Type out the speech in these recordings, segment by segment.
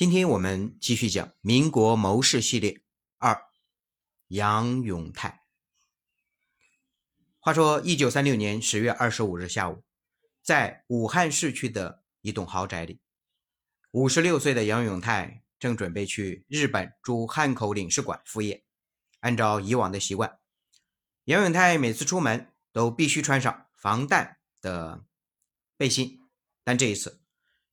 今天我们继续讲民国谋士系列二，杨永泰。话说，一九三六年十月二十五日下午，在武汉市区的一栋豪宅里，五十六岁的杨永泰正准备去日本驻汉口领事馆赴业。按照以往的习惯，杨永泰每次出门都必须穿上防弹的背心，但这一次，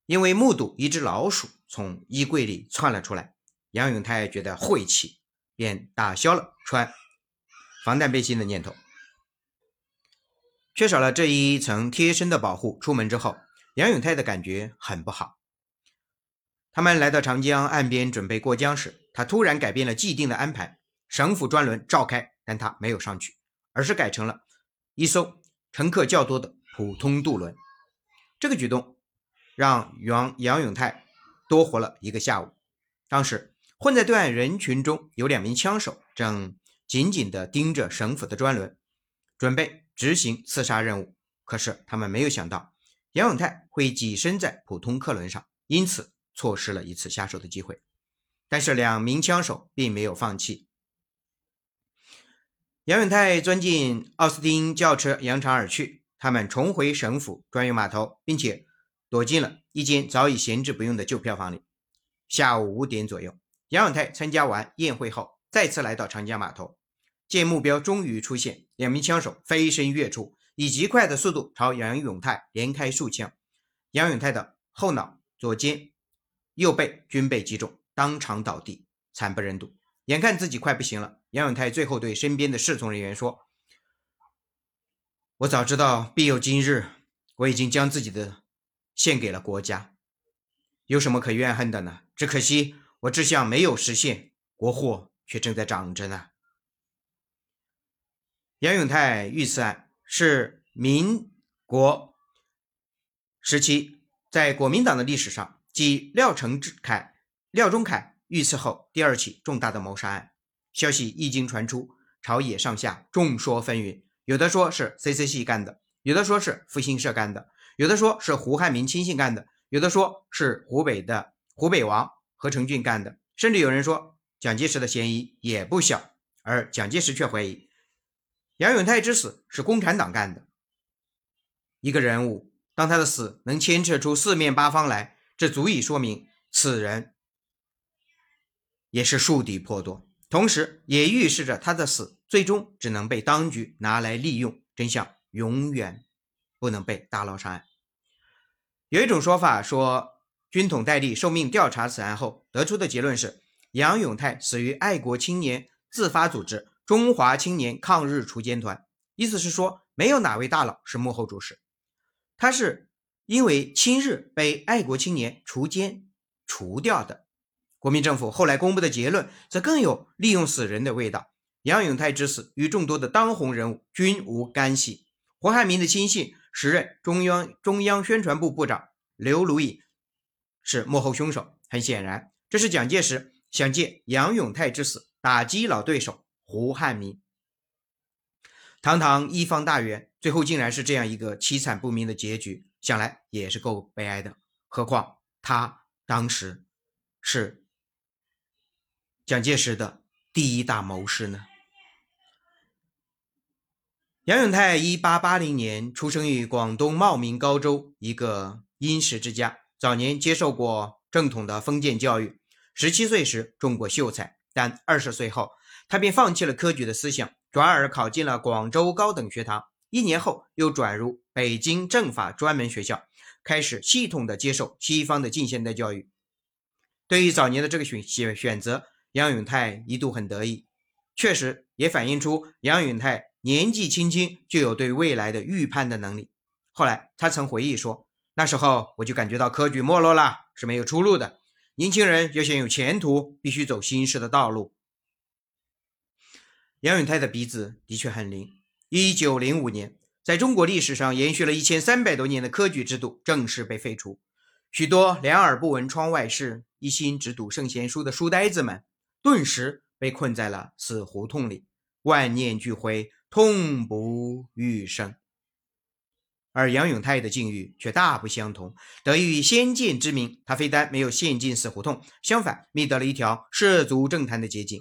因为目睹一只老鼠。从衣柜里窜了出来，杨永泰觉得晦气，便打消了穿防弹背心的念头。缺少了这一层贴身的保护，出门之后，杨永泰的感觉很不好。他们来到长江岸边准备过江时，他突然改变了既定的安排，省府专轮召开，但他没有上去，而是改成了一艘乘客较多的普通渡轮。这个举动让杨杨永泰。多活了一个下午。当时混在对岸人群中有两名枪手，正紧紧地盯着省府的专轮，准备执行刺杀任务。可是他们没有想到杨永泰会跻身在普通客轮上，因此错失了一次下手的机会。但是两名枪手并没有放弃。杨永泰钻进奥斯汀轿车，扬长而去。他们重回省府专用码头，并且。躲进了一间早已闲置不用的旧票房里。下午五点左右，杨永泰参加完宴会后，再次来到长江码头，见目标终于出现，两名枪手飞身跃出，以极快的速度朝杨永泰连开数枪。杨永泰的后脑、左肩、右背均被击中，当场倒地，惨不忍睹。眼看自己快不行了，杨永泰最后对身边的侍从人员说：“我早知道必有今日，我已经将自己的。”献给了国家，有什么可怨恨的呢？只可惜我志向没有实现，国货却正在涨着呢。杨永泰遇刺案是民国时期在国民党的历史上继廖承志凯、廖仲恺遇刺后第二起重大的谋杀案。消息一经传出，朝野上下众说纷纭，有的说是 CC 系干的，有的说是复兴社干的。有的说是胡汉民亲信干的，有的说是湖北的湖北王何成俊干的，甚至有人说蒋介石的嫌疑也不小，而蒋介石却怀疑杨永泰之死是共产党干的。一个人物，当他的死能牵扯出四面八方来，这足以说明此人也是树敌颇多，同时也预示着他的死最终只能被当局拿来利用，真相永远。不能被大捞上岸。有一种说法说，军统戴笠受命调查此案后得出的结论是，杨永泰死于爱国青年自发组织中华青年抗日锄奸团，意思是说，没有哪位大佬是幕后主使，他是因为亲日被爱国青年锄奸除掉的。国民政府后来公布的结论则更有利用死人的味道。杨永泰之死与众多的当红人物均无干系。胡汉民的亲信。时任中央中央宣传部部长刘如隐是幕后凶手。很显然，这是蒋介石想借杨永泰之死打击老对手胡汉民。堂堂一方大员，最后竟然是这样一个凄惨不明的结局，想来也是够悲哀的。何况他当时是蒋介石的第一大谋士呢？杨永泰一八八零年出生于广东茂名高州一个殷实之家，早年接受过正统的封建教育。十七岁时中过秀才，但二十岁后他便放弃了科举的思想，转而考进了广州高等学堂。一年后又转入北京政法专门学校，开始系统的接受西方的近现代教育。对于早年的这个选选选择，杨永泰一度很得意，确实也反映出杨永泰。年纪轻轻就有对未来的预判的能力。后来他曾回忆说：“那时候我就感觉到科举没落了，是没有出路的。年轻人要想有前途，必须走新式的道路。”杨永泰的鼻子的确很灵。一九零五年，在中国历史上延续了一千三百多年的科举制度正式被废除，许多两耳不闻窗外事、一心只读圣贤书的书呆子们，顿时被困在了死胡同里，万念俱灰。痛不欲生，而杨永泰的境遇却大不相同。得益于先见之明，他非但没有陷进死胡同，相反觅得了一条涉足政坛的捷径。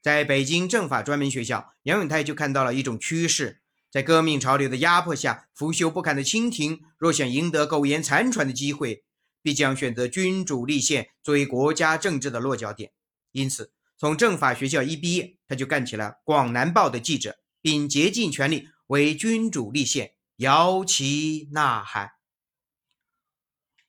在北京政法专门学校，杨永泰就看到了一种趋势：在革命潮流的压迫下，腐朽不堪的清廷若想赢得苟延残喘的机会，必将选择君主立宪作为国家政治的落脚点。因此，从政法学校一毕业，他就干起了《广南报》的记者，并竭尽全力为君主立宪。摇旗呐喊。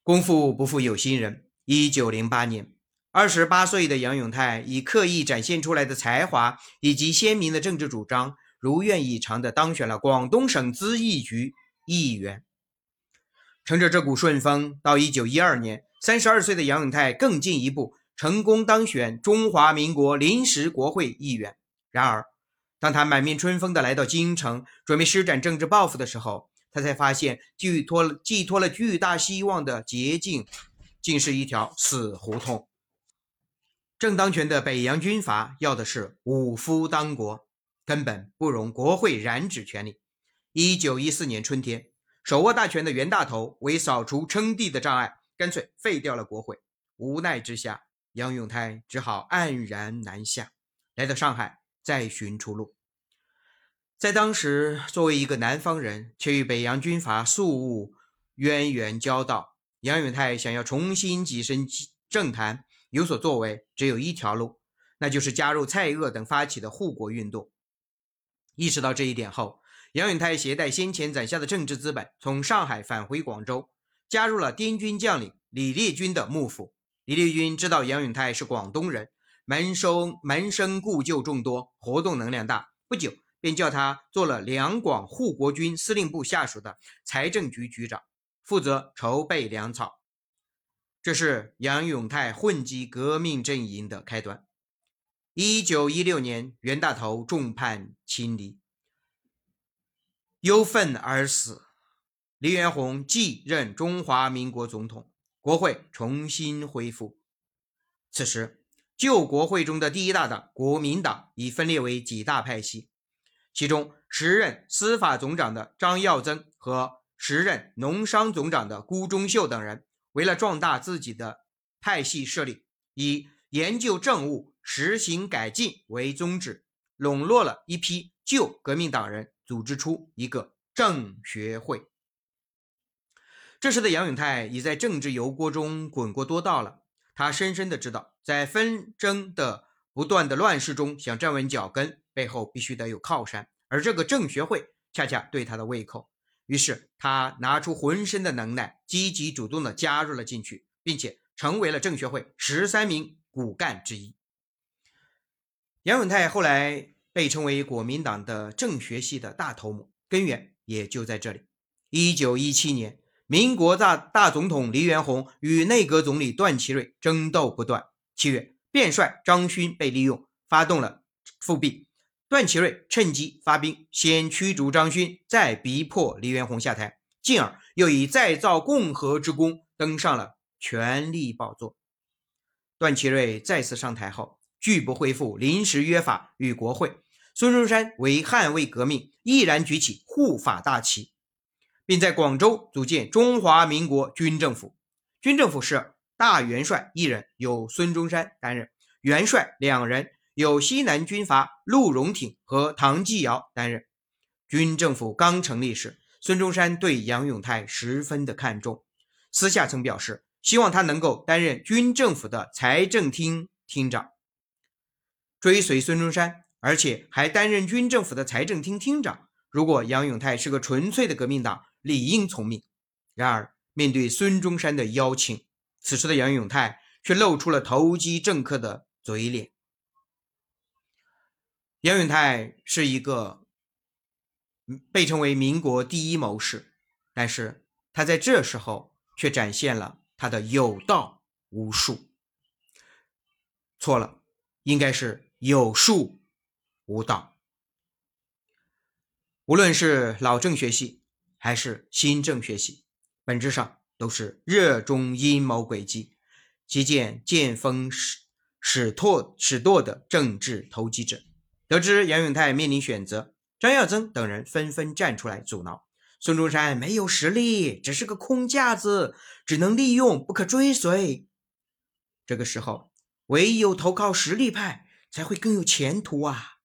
功夫不负有心人。一九零八年，二十八岁的杨永泰以刻意展现出来的才华以及鲜明的政治主张，如愿以偿地当选了广东省咨议局议员。乘着这股顺风，到一九一二年，三十二岁的杨永泰更进一步，成功当选中华民国临时国会议员。然而，当他满面春风地来到京城，准备施展政治抱负的时候，他才发现寄托了寄托了巨大希望的捷径，竟是一条死胡同。正当权的北洋军阀要的是武夫当国，根本不容国会染指权力。一九一四年春天，手握大权的袁大头为扫除称帝的障碍，干脆废掉了国会。无奈之下，杨永泰只好黯然南下，来到上海。再寻出路。在当时，作为一个南方人，却与北洋军阀素务渊源交道，杨永泰想要重新跻身政坛，有所作为，只有一条路，那就是加入蔡锷等发起的护国运动。意识到这一点后，杨永泰携带先前攒下的政治资本，从上海返回广州，加入了滇军将领李烈钧的幕府。李烈钧知道杨永泰是广东人。门生门生故旧众多，活动能量大。不久，便叫他做了两广护国军司令部下属的财政局局长，负责筹备粮草。这是杨永泰混迹革命阵营的开端。一九一六年，袁大头众叛亲离，忧愤而死。黎元洪继任中华民国总统，国会重新恢复。此时。旧国会中的第一大党国民党已分裂为几大派系，其中时任司法总长的张耀增和时任农商总长的辜中秀等人，为了壮大自己的派系势力，以研究政务、实行改进为宗旨，笼络了一批旧革命党人，组织出一个政学会。这时的杨永泰已在政治油锅中滚过多道了。他深深的知道，在纷争的不断的乱世中，想站稳脚跟，背后必须得有靠山，而这个政学会恰恰对他的胃口。于是，他拿出浑身的能耐，积极主动的加入了进去，并且成为了政学会十三名骨干之一。杨永泰后来被称为国民党的政学系的大头目，根源也就在这里。一九一七年。民国大大总统黎元洪与内阁总理段祺瑞争斗不断。七月，便帅张勋被利用，发动了复辟。段祺瑞趁机发兵，先驱逐张勋，再逼迫黎元洪下台，进而又以再造共和之功登上了权力宝座。段祺瑞再次上台后，拒不恢复临时约法与国会。孙中山为捍卫革命，毅然举起护法大旗。并在广州组建中华民国军政府，军政府是大元帅一人，由孙中山担任；元帅两人，由西南军阀陆荣廷和唐继尧担任。军政府刚成立时，孙中山对杨永泰十分的看重，私下曾表示希望他能够担任军政府的财政厅厅长。追随孙中山，而且还担任军政府的财政厅厅长。如果杨永泰是个纯粹的革命党，理应从命。然而，面对孙中山的邀请，此时的杨永泰却露出了投机政客的嘴脸。杨永泰是一个被称为民国第一谋士，但是他在这时候却展现了他的有道无术。错了，应该是有术无道。无论是老政学系还是新政学系，本质上都是热衷阴谋诡计、极见见风使使舵使舵的政治投机者。得知杨永泰面临选择，张耀增等人纷纷站出来阻挠。孙中山没有实力，只是个空架子，只能利用，不可追随。这个时候，唯有投靠实力派，才会更有前途啊！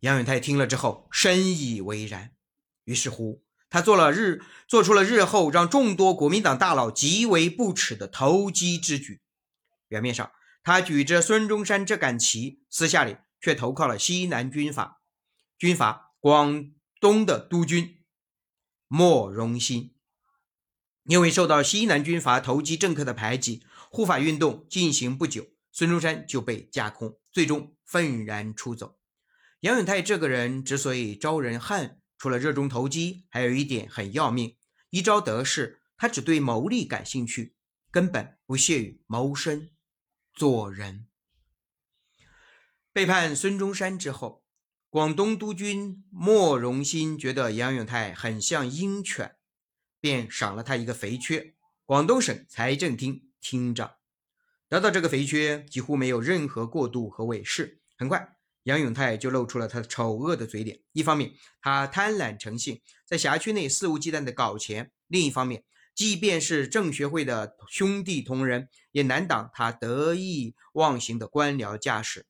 杨永泰听了之后，深以为然。于是乎，他做了日做出了日后让众多国民党大佬极为不耻的投机之举。表面上，他举着孙中山这杆旗，私下里却投靠了西南军阀，军阀广东的督军莫荣新。因为受到西南军阀投机政客的排挤，护法运动进行不久，孙中山就被架空，最终愤然出走。杨永泰这个人之所以招人恨，除了热衷投机，还有一点很要命：一朝得势，他只对谋利感兴趣，根本不屑于谋生。做人背叛孙中山之后，广东督军莫荣新觉得杨永泰很像鹰犬，便赏了他一个肥缺——广东省财政厅厅长。得到这个肥缺，几乎没有任何过渡和伪饰。很快，杨永泰就露出了他丑恶的嘴脸。一方面，他贪婪成性，在辖区内肆无忌惮地搞钱；另一方面，即便是政学会的兄弟同仁，也难挡他得意忘形的官僚架势。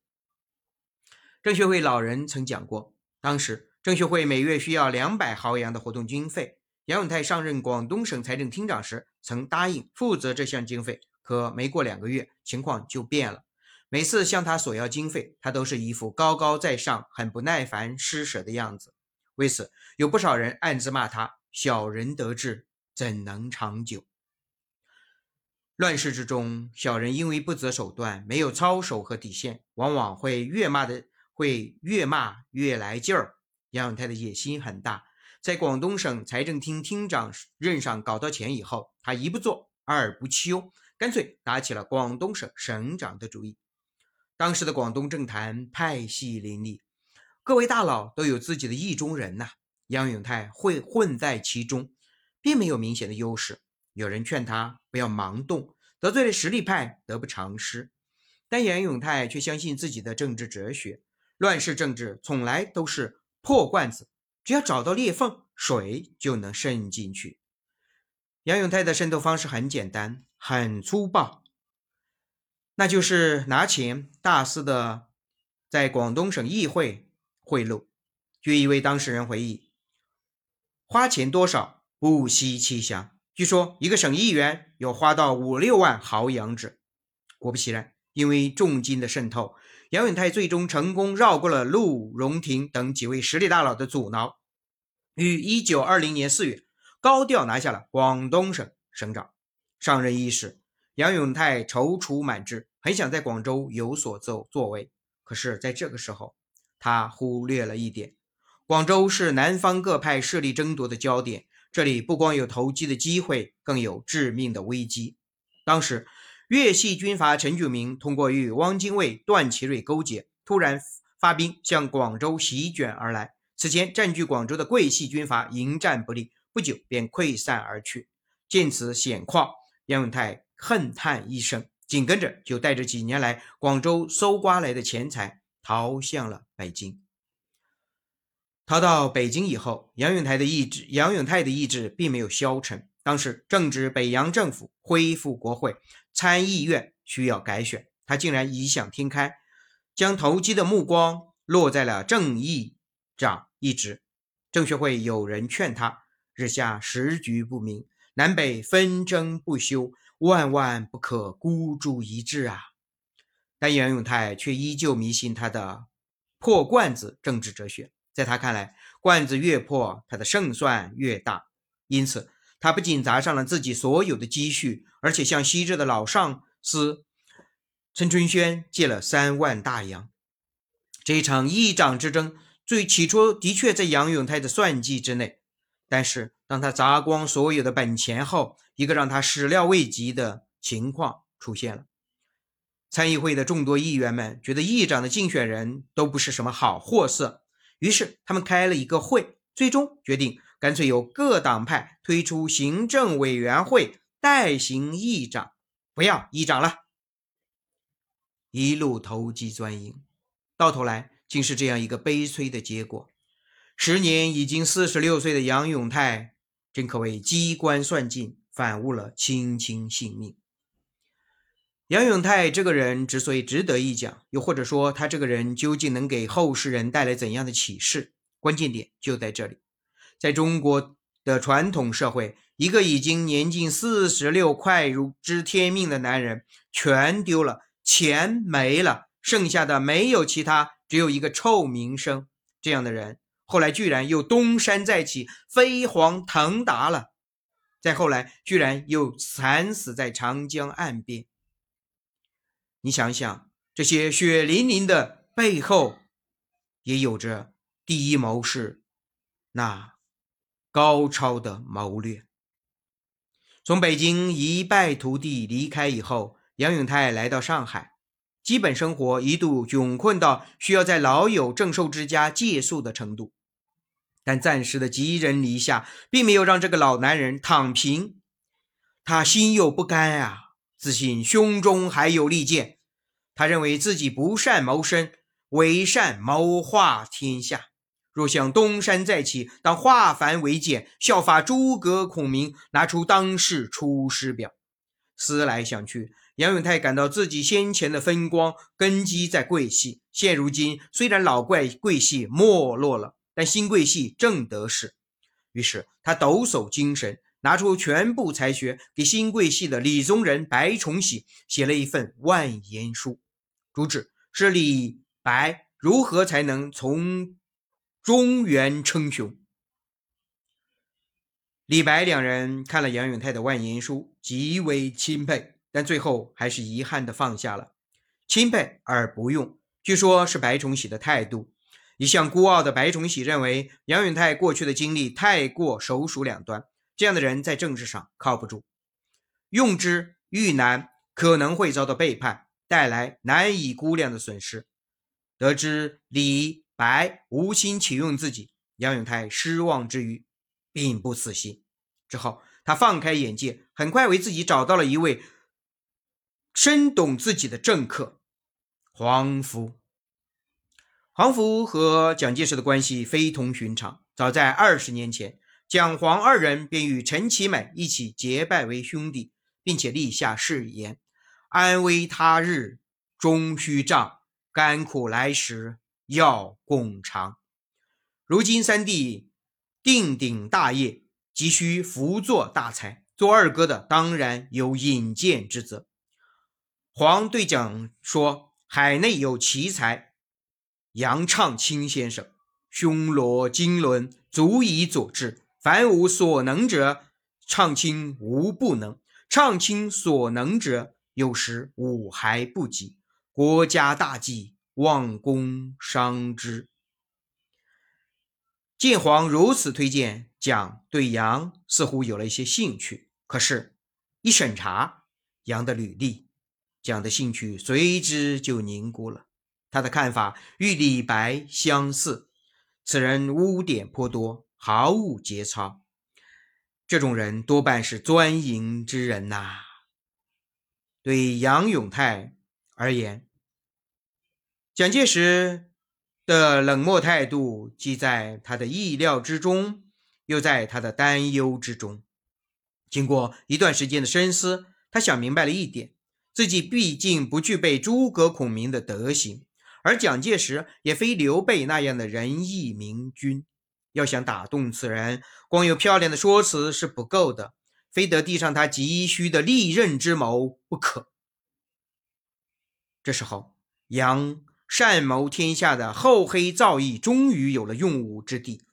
政学会老人曾讲过，当时政学会每月需要两百毫洋的活动经费。杨永泰上任广东省财政厅长时，曾答应负责这项经费，可没过两个月，情况就变了。每次向他索要经费，他都是一副高高在上、很不耐烦施舍的样子。为此，有不少人暗自骂他“小人得志”。怎能长久？乱世之中，小人因为不择手段，没有操守和底线，往往会越骂的会越骂越来劲儿。杨永泰的野心很大，在广东省财政厅厅长任上搞到钱以后，他一不做二不休，干脆打起了广东省省长的主意。当时的广东政坛派系林立，各位大佬都有自己的意中人呐，杨永泰会混在其中。并没有明显的优势。有人劝他不要盲动，得罪了实力派，得不偿失。但杨永泰却相信自己的政治哲学：乱世政治从来都是破罐子，只要找到裂缝，水就能渗进去。杨永泰的渗透方式很简单，很粗暴，那就是拿钱大肆的在广东省议会贿赂。据一位当事人回忆，花钱多少？不惜其详。据说一个省议员有花到五六万毫洋纸。果不其然，因为重金的渗透，杨永泰最终成功绕过了陆荣廷等几位实力大佬的阻挠，于一九二零年四月高调拿下了广东省省长。上任伊始，杨永泰踌躇满志，很想在广州有所作作为。可是，在这个时候，他忽略了一点：广州是南方各派势力争夺的焦点。这里不光有投机的机会，更有致命的危机。当时，粤系军阀陈炯明通过与汪精卫、段祺瑞勾结，突然发兵向广州席卷而来。此前占据广州的桂系军阀迎战不利，不久便溃散而去。见此险况，杨永泰恨叹一声，紧跟着就带着几年来广州搜刮来的钱财，逃向了北京。逃到北京以后，杨永泰的意志，杨永泰的意志并没有消沉。当时正值北洋政府恢复国会，参议院需要改选，他竟然异想天开，将投机的目光落在了正议长一职。政学会有人劝他：日下时局不明，南北纷争不休，万万不可孤注一掷啊！但杨永泰却依旧迷信他的破罐子政治哲学。在他看来，罐子越破，他的胜算越大。因此，他不仅砸上了自己所有的积蓄，而且向昔日的老上司陈春轩借了三万大洋。这一场议长之争，最起初的确在杨永泰的算计之内。但是，当他砸光所有的本钱后，一个让他始料未及的情况出现了。参议会的众多议员们觉得，议长的竞选人都不是什么好货色。于是他们开了一个会，最终决定干脆由各党派推出行政委员会代行议长，不要议长了。一路投机钻营，到头来竟是这样一个悲催的结果。时年已经四十六岁的杨永泰，真可谓机关算尽，反误了卿卿性命。杨永泰这个人之所以值得一讲，又或者说他这个人究竟能给后世人带来怎样的启示，关键点就在这里。在中国的传统社会，一个已经年近四十六、快如知天命的男人，全丢了，钱没了，剩下的没有其他，只有一个臭名声。这样的人，后来居然又东山再起，飞黄腾达了。再后来，居然又惨死在长江岸边。你想想，这些血淋淋的背后，也有着第一谋士那高超的谋略。从北京一败涂地离开以后，杨永泰来到上海，基本生活一度窘困到需要在老友郑寿之家借宿的程度。但暂时的寄人篱下，并没有让这个老男人躺平，他心有不甘啊，自信胸中还有利剑。他认为自己不善谋生，唯善谋化天下。若想东山再起，当化繁为简，效法诸葛孔明，拿出当世出师表。思来想去，杨永泰感到自己先前的风光根基在贵系，现如今虽然老怪贵系没落了，但新贵系正得势。于是他抖擞精神，拿出全部才学，给新贵系的李宗仁、白崇禧写了一份万言书。主旨是李白如何才能从中原称雄。李白两人看了杨永泰的万言书，极为钦佩，但最后还是遗憾的放下了。钦佩而不用，据说是白崇禧的态度。一向孤傲的白崇禧认为杨永泰过去的经历太过首鼠两端，这样的人在政治上靠不住，用之愈难，可能会遭到背叛。带来难以估量的损失。得知李白无心启用自己，杨永泰失望之余，并不死心。之后，他放开眼界，很快为自己找到了一位深懂自己的政客——黄福。黄福和蒋介石的关系非同寻常。早在二十年前，蒋黄二人便与陈其美一起结拜为兄弟，并且立下誓言。安危他日终须仗，甘苦来时要共尝。如今三弟定鼎大业，急需辅佐大才。做二哥的当然有引荐之责。黄对蒋说：“海内有奇才，杨畅清先生，胸罗经纶，足以佐治。凡无所能者，畅清无不能。畅清所能者。”有时吾还不及，国家大计，望公商之。见黄如此推荐，蒋对杨似乎有了一些兴趣。可是，一审查杨的履历，蒋的兴趣随之就凝固了。他的看法与李白相似，此人污点颇多，毫无节操。这种人多半是钻营之人呐。对杨永泰而言，蒋介石的冷漠态度既在他的意料之中，又在他的担忧之中。经过一段时间的深思，他想明白了一点：自己毕竟不具备诸葛孔明的德行，而蒋介石也非刘备那样的仁义明君。要想打动此人，光有漂亮的说辞是不够的。非得递上他急需的利刃之谋不可。这时候，杨善谋天下的厚黑造诣终于有了用武之地。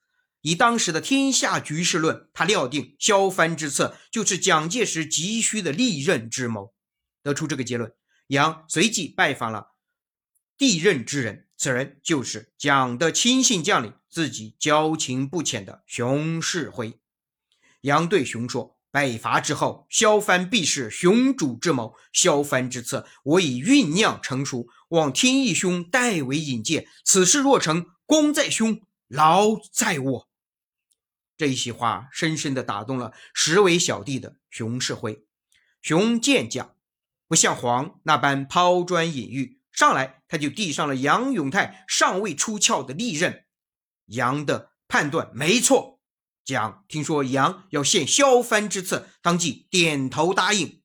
以当时的天下局势论，他料定削藩之策就是蒋介石急需的利刃之谋。得出这个结论，杨随即拜访了地任之人，此人就是蒋的亲信将领，自己交情不浅的熊世辉。杨对熊说。北伐之后，萧藩必是雄主之谋。萧藩之策，我已酝酿成熟，望天义兄代为引荐。此事若成，功在兄，劳在我。这一席话深深地打动了实为小弟的熊世辉。熊见蒋不像黄那般抛砖引玉，上来他就递上了杨永泰尚未出鞘的利刃。杨的。判断没错。蒋听说杨要献萧藩之策，当即点头答应。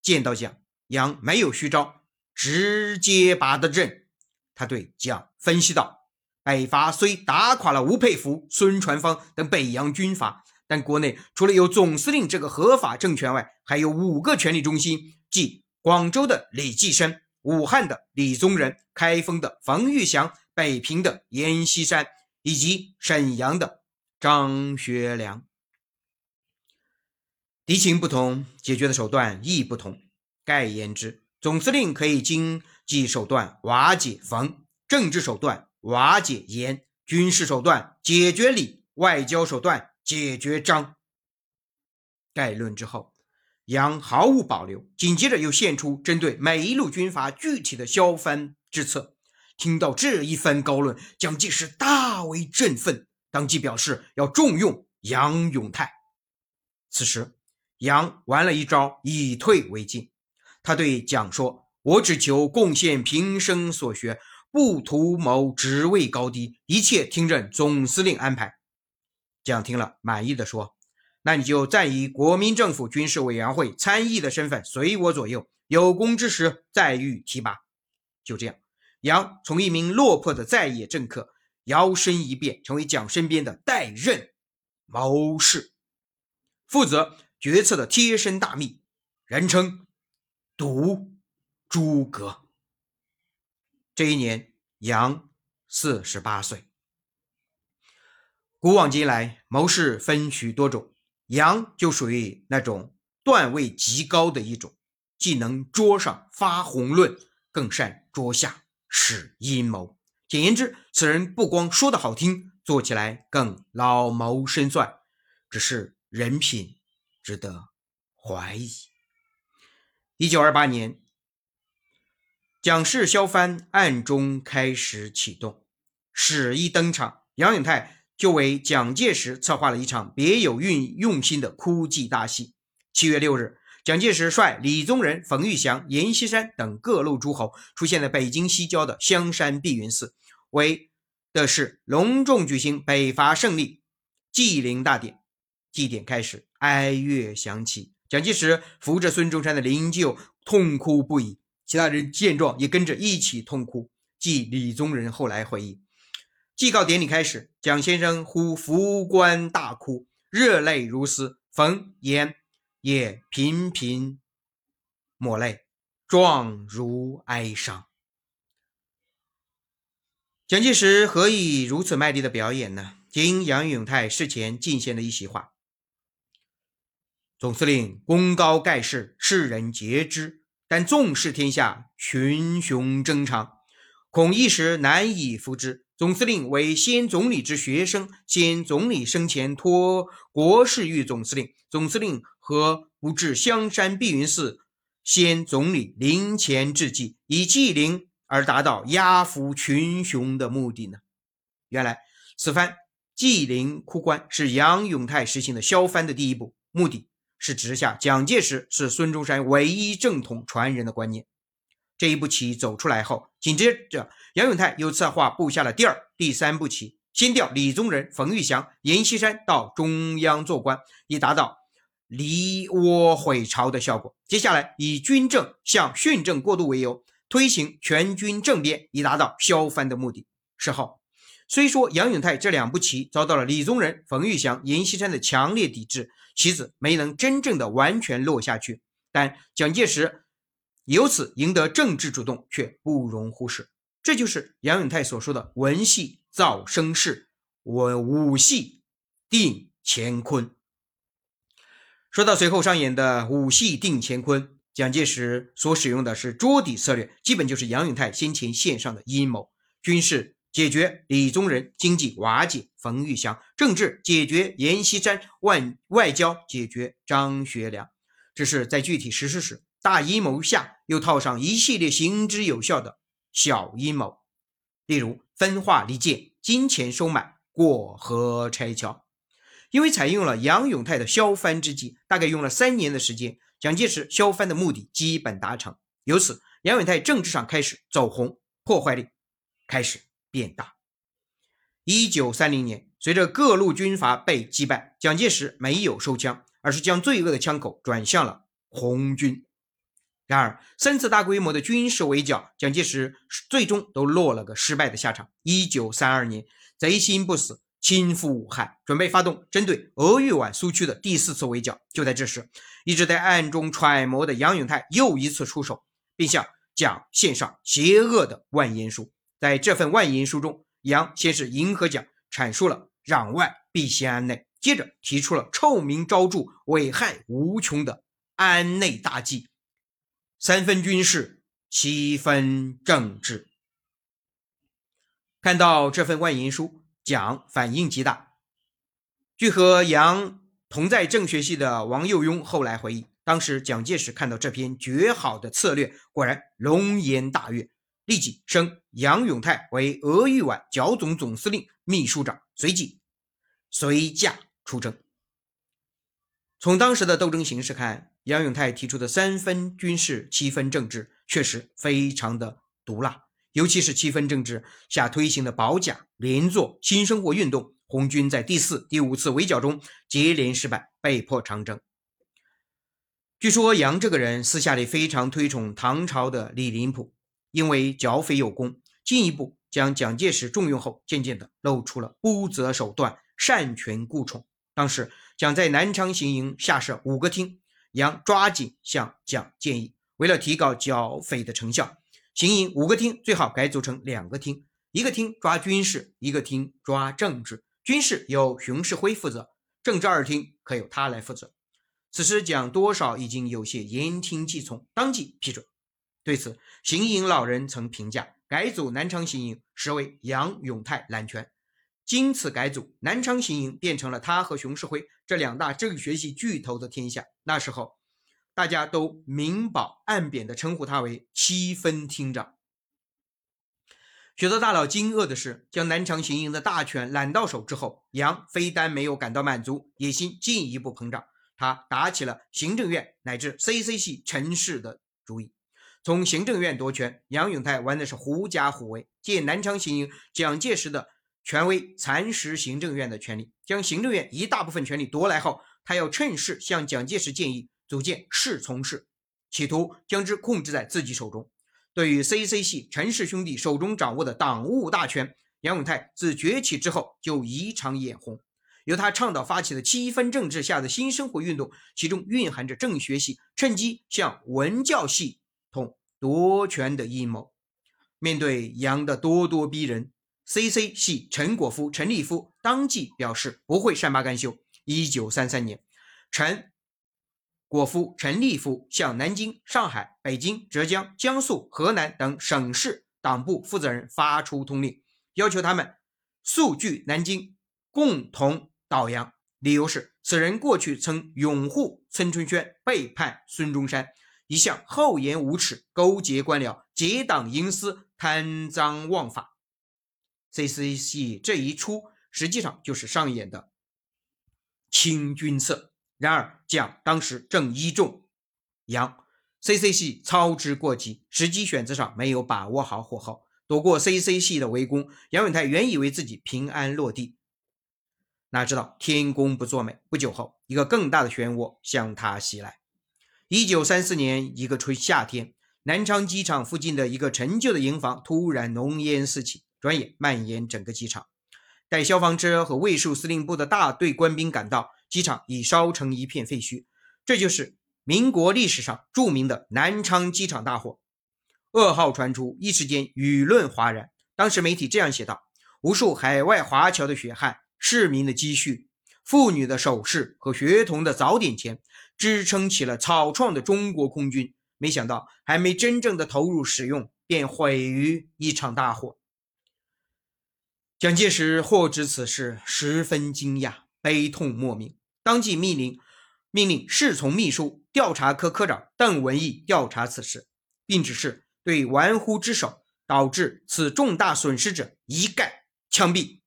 见到蒋，杨没有虚招，直接拔得阵。他对蒋分析道：“北伐虽打垮了吴佩孚、孙传芳等北洋军阀，但国内除了有总司令这个合法政权外，还有五个权力中心，即广州的李济深、武汉的李宗仁、开封的冯玉祥、北平的阎锡山，以及沈阳的。”张学良，敌情不同，解决的手段亦不同。概言之，总司令可以经济手段瓦解冯，政治手段瓦解阎，军事手段解决李，外交手段解决张。概论之后，杨毫无保留，紧接着又献出针对每一路军阀具体的削藩之策。听到这一番高论，蒋介石大为振奋。当即表示要重用杨永泰。此时，杨玩了一招以退为进。他对蒋说：“我只求贡献平生所学，不图谋职位高低，一切听任总司令安排。”蒋听了，满意的说：“那你就暂以国民政府军事委员会参议的身份随我左右，有功之时再予提拔。”就这样，杨从一名落魄的在野政客。摇身一变，成为蒋身边的代任谋士，负责决策的贴身大秘，人称“独诸葛”。这一年，杨四十八岁。古往今来，谋士分许多种，杨就属于那种段位极高的一种，既能桌上发宏论，更善桌下使阴谋。简言之，此人不光说的好听，做起来更老谋深算，只是人品值得怀疑。一九二八年，蒋氏削藩暗中开始启动，史一登场，杨永泰就为蒋介石策划了一场别有运用心的哭祭大戏。七月六日。蒋介石率李宗仁、冯玉祥、阎锡山等各路诸侯出现在北京西郊的香山碧云寺，为的是隆重举行北伐胜利祭灵大典。祭典开始，哀乐响起，蒋介石扶着孙中山的灵柩痛哭不已，其他人见状也跟着一起痛哭。即李宗仁后来回忆，祭告典礼开始，蒋先生呼扶棺大哭，热泪如丝。冯阎。也频频抹泪，状如哀伤。蒋介石何以如此卖力的表演呢？经杨永泰事前进献的一席话：“总司令功高盖世，世人皆知，但纵视天下，群雄争长，恐一时难以服之。总司令为先总理之学生，先总理生前托国事于总司令，总司令。”和不至香山碧云寺，先总理灵前致祭，以祭灵而达到压服群雄的目的呢？原来此番祭灵哭棺是杨永泰实行的削藩的第一步，目的是直下蒋介石是孙中山唯一正统传人的观念。这一步棋走出来后，紧接着杨永泰又策划布下了第二、第三步棋，先调李宗仁、冯玉祥、阎锡山到中央做官，以达到。离倭毁朝的效果。接下来以军政向训政过渡为由，推行全军政变，以达到削藩的目的。事后，虽说杨永泰这两步棋遭到了李宗仁、冯玉祥、阎锡山的强烈抵制，棋子没能真正的完全落下去，但蒋介石由此赢得政治主动却不容忽视。这就是杨永泰所说的“文戏造声势，文武戏定乾坤”。说到随后上演的武戏定乾坤，蒋介石所使用的是桌底策略，基本就是杨永泰先前线上的阴谋：军事解决李宗仁，经济瓦解冯玉祥，政治解决阎锡山，外外交解决张学良。只是在具体实施时，大阴谋下又套上一系列行之有效的小阴谋，例如分化离间、金钱收买、过河拆桥。因为采用了杨永泰的削藩之计，大概用了三年的时间，蒋介石削藩的目的基本达成。由此，杨永泰政治上开始走红，破坏力开始变大。一九三零年，随着各路军阀被击败，蒋介石没有收枪，而是将罪恶的枪口转向了红军。然而，三次大规模的军事围剿，蒋介石最终都落了个失败的下场。一九三二年，贼心不死，亲赴武汉，准备发动针对鄂豫皖苏区的第四次围剿。就在这时，一直在暗中揣摩的杨永泰又一次出手，并向蒋献上邪恶的万言书。在这份万言书中，杨先是迎合蒋，阐述了“攘外必先安内”，接着提出了臭名昭著、危害无穷的安内大计。三分军事，七分政治。看到这份万言书，蒋反应极大。据和杨同在政学系的王佑庸后来回忆，当时蒋介石看到这篇绝好的策略，果然龙颜大悦，立即升杨永泰为鄂豫皖剿总总司令、秘书长，随即随驾出征。从当时的斗争形势看，杨永泰提出的三分军事、七分政治，确实非常的毒辣。尤其是七分政治下推行的保甲、连坐、新生活运动，红军在第四、第五次围剿中接连失败，被迫长征。据说杨这个人私下里非常推崇唐朝的李林甫，因为剿匪有功，进一步将蒋介石重用后，渐渐的露出了不择手段、擅权顾宠。当时蒋在南昌行营下设五个厅。杨抓紧向蒋建议，为了提高剿匪的成效，行营五个厅最好改组成两个厅，一个厅抓军事，一个厅抓政治。军事由熊式辉负责，政治二厅可由他来负责。此时蒋多少已经有些言听计从，当即批准。对此，行营老人曾评价，改组南昌行营实为杨永泰揽权。经此改组，南昌行营变成了他和熊式辉这两大政学系巨头的天下。那时候，大家都明褒暗贬地称呼他为七分厅长。许多大佬惊愕的是，将南昌行营的大权揽到手之后，杨非但没有感到满足，野心进一步膨胀。他打起了行政院乃至 CC 系陈氏的主意。从行政院夺权，杨永泰玩的是狐假虎威，借南昌行营蒋介石的。权威蚕食行政院的权力，将行政院一大部分权力夺来后，他要趁势向蒋介石建议组建侍从室，企图将之控制在自己手中。对于 CC 系陈氏兄弟手中掌握的党务大权，杨永泰自崛起之后就异常眼红。由他倡导发起的七分政治下的新生活运动，其中蕴含着政学系趁机向文教系统夺权的阴谋。面对杨的咄咄逼人。C.C. 系陈果夫、陈立夫当即表示不会善罢甘休。一九三三年，陈果夫、陈立夫向南京、上海、北京、浙江、江苏、河南等省市党部负责人发出通令，要求他们速聚南京，共同倒杨。理由是此人过去曾拥护孙春轩，背叛孙中山，一向厚颜无耻，勾结官僚，结党营私，贪赃枉法。C.C. 系这一出，实际上就是上演的清君侧。然而蒋当时正倚重杨，C.C. 系操之过急，时机选择上没有把握好火候，躲过 C.C. 系的围攻。杨永泰原以为自己平安落地，哪知道天公不作美，不久后，一个更大的漩涡向他袭来。一九三四年一个春夏天，南昌机场附近的一个陈旧的营房突然浓烟四起。转眼蔓延整个机场，待消防车和卫戍司令部的大队官兵赶到，机场已烧成一片废墟。这就是民国历史上著名的南昌机场大火。噩耗传出，一时间舆论哗然。当时媒体这样写道：无数海外华侨的血汗、市民的积蓄、妇女的首饰和学童的早点钱，支撑起了草创的中国空军。没想到，还没真正的投入使用，便毁于一场大火。蒋介石获知此事，十分惊讶，悲痛莫名，当即命令命令侍从秘书、调查科科长邓文义调查此事，并指示对玩忽职守、导致此重大损失者一概枪毙。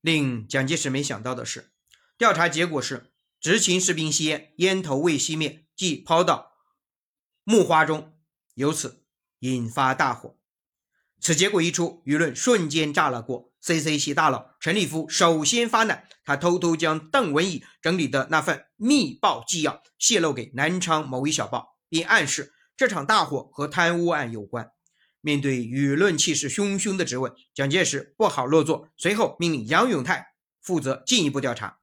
令蒋介石没想到的是，调查结果是执勤士兵吸烟，烟头未熄灭，即抛到木花中，由此引发大火。此结果一出，舆论瞬间炸了锅。CC 系大佬陈立夫首先发难，他偷偷将邓文义整理的那份密报纪要泄露给南昌某一小报，并暗示这场大火和贪污案有关。面对舆论气势汹汹的质问，蒋介石不好落座，随后命令杨永泰负责进一步调查。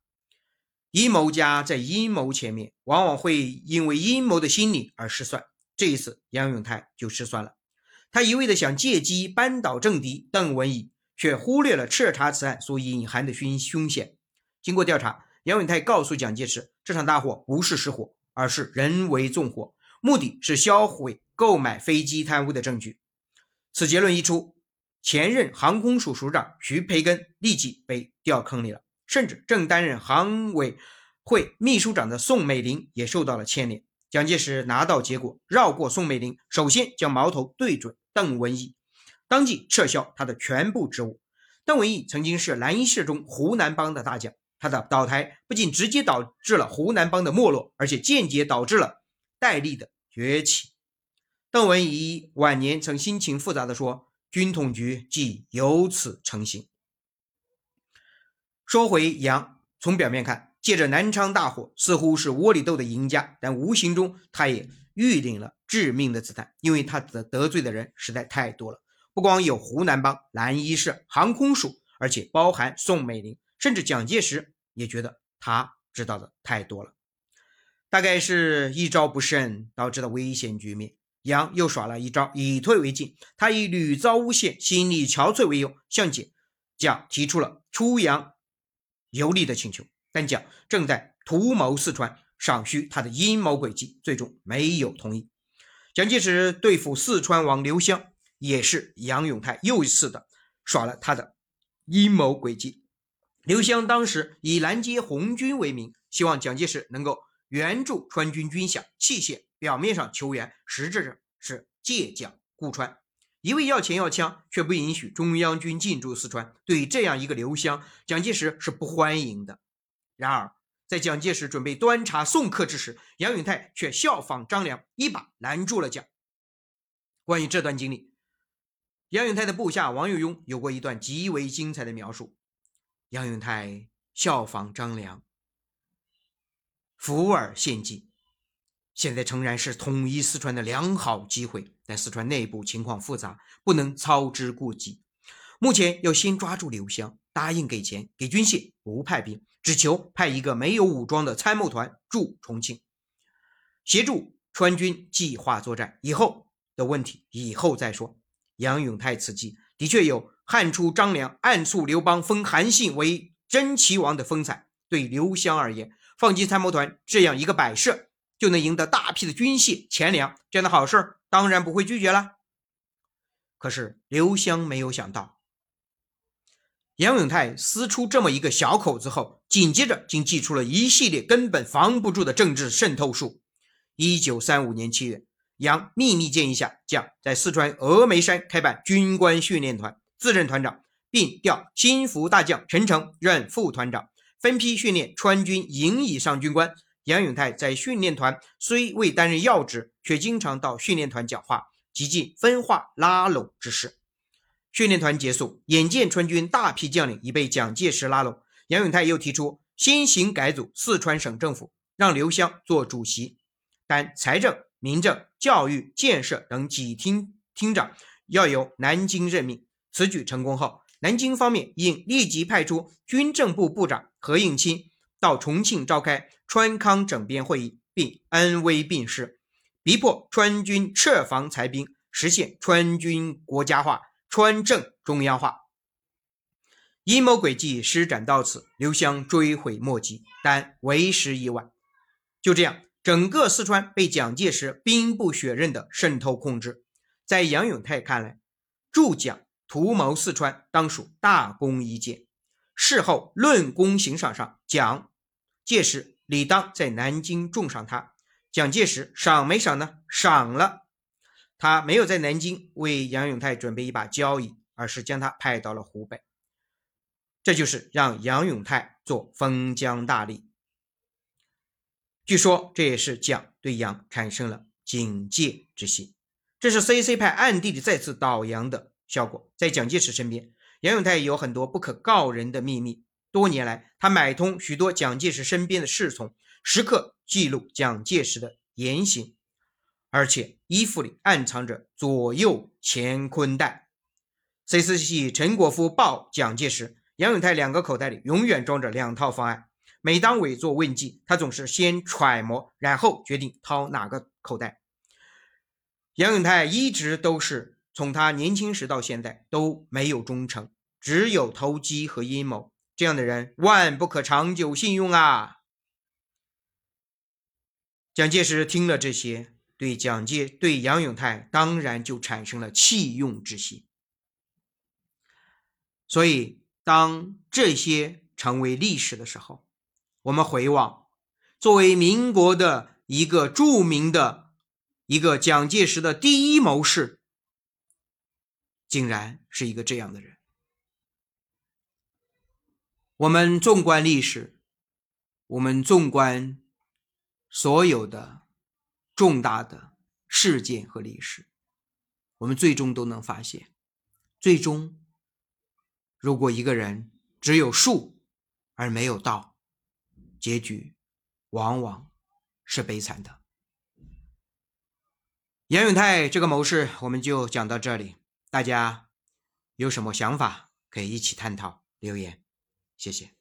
阴谋家在阴谋前面，往往会因为阴谋的心理而失算。这一次，杨永泰就失算了。他一味的想借机扳倒政敌邓文义，却忽略了彻查此案所隐含的凶凶险。经过调查，杨永泰告诉蒋介石，这场大火不是失火，而是人为纵火，目的是销毁购买飞机贪污的证据。此结论一出，前任航空署署长徐培根立即被掉坑里了，甚至正担任航委会秘书长的宋美龄也受到了牵连。蒋介石拿到结果，绕过宋美龄，首先将矛头对准邓文义，当即撤销他的全部职务。邓文义曾经是蓝衣社中湖南帮的大将，他的倒台不仅直接导致了湖南帮的没落，而且间接导致了戴笠的崛起。邓文仪晚年曾心情复杂地说：“军统局即由此成型。”说回杨，从表面看，借着南昌大火，似乎是窝里斗的赢家，但无形中他也预领了致命的子弹，因为他得得罪的人实在太多了，不光有湖南帮、蓝衣社、航空署，而且包含宋美龄，甚至蒋介石也觉得他知道的太多了。大概是一招不慎导致的危险局面。杨又耍了一招，以退为进。他以屡遭诬陷、心力憔悴为由，向蒋蒋提出了出洋游历的请求。但蒋正在图谋四川，尚需他的阴谋诡计，最终没有同意。蒋介石对付四川王刘湘，也是杨永泰又一次的耍了他的阴谋诡计。刘湘当时以拦截红军为名，希望蒋介石能够援助川军军饷、器械。表面上求援，实质上是借蒋顾川，一味要钱要枪，却不允许中央军进驻四川。对于这样一个刘湘，蒋介石是不欢迎的。然而，在蒋介石准备端茶送客之时，杨永泰却效仿张良，一把拦住了蒋。关于这段经历，杨永泰的部下王友庸有过一段极为精彩的描述：杨永泰效仿张良，伏尔献计。现在诚然是统一四川的良好机会，但四川内部情况复杂，不能操之过急。目前要先抓住刘湘，答应给钱、给军械，不派兵，只求派一个没有武装的参谋团驻重庆，协助川军计划作战。以后的问题以后再说。杨永泰此计的确有汉初张良暗促刘邦封韩信为真齐王的风采。对刘湘而言，放进参谋团这样一个摆设。就能赢得大批的军械钱粮，这样的好事当然不会拒绝了。可是刘湘没有想到，杨永泰撕出这么一个小口子后，紧接着竟祭出了一系列根本防不住的政治渗透术。一九三五年七月，杨秘密建议下，将在四川峨眉山开办军官训练团，自任团长，并调心腹大将陈诚任副团长，分批训练川军营以上军官。杨永泰在训练团虽未担任要职，却经常到训练团讲话，极尽分化拉拢之势。训练团结束，眼见川军大批将领已被蒋介石拉拢，杨永泰又提出先行改组四川省政府，让刘湘做主席，但财政、民政、教育、建设等几厅厅长要由南京任命。此举成功后，南京方面应立即派出军政部部长何应钦。到重庆召开川康整编会议，并恩威并施，逼迫川军撤防裁兵，实现川军国家化、川政中央化。阴谋诡计施展到此，刘湘追悔莫及，但为时已晚。就这样，整个四川被蒋介石兵不血刃的渗透控制。在杨永泰看来，助蒋图谋四川，当属大功一件。事后论功行赏上，蒋。介石理当在南京重赏他，蒋介石赏没赏呢？赏了，他没有在南京为杨永泰准备一把交椅，而是将他派到了湖北，这就是让杨永泰做封疆大吏。据说这也是蒋对杨产生了警戒之心，这是 CC 派暗地里再次倒杨的效果。在蒋介石身边，杨永泰有很多不可告人的秘密。多年来，他买通许多蒋介石身边的侍从，时刻记录蒋介石的言行，而且衣服里暗藏着左右乾坤袋。谁思起陈果夫报蒋介石，杨永泰两个口袋里永远装着两套方案。每当委座问计，他总是先揣摩，然后决定掏哪个口袋。杨永泰一直都是从他年轻时到现在都没有忠诚，只有投机和阴谋。这样的人万不可长久信用啊！蒋介石听了这些，对蒋介对杨永泰当然就产生了弃用之心。所以，当这些成为历史的时候，我们回望，作为民国的一个著名的、一个蒋介石的第一谋士，竟然是一个这样的人。我们纵观历史，我们纵观所有的重大的事件和历史，我们最终都能发现，最终，如果一个人只有术而没有道，结局往往是悲惨的。杨永泰这个谋士，我们就讲到这里。大家有什么想法，可以一起探讨留言。谢谢。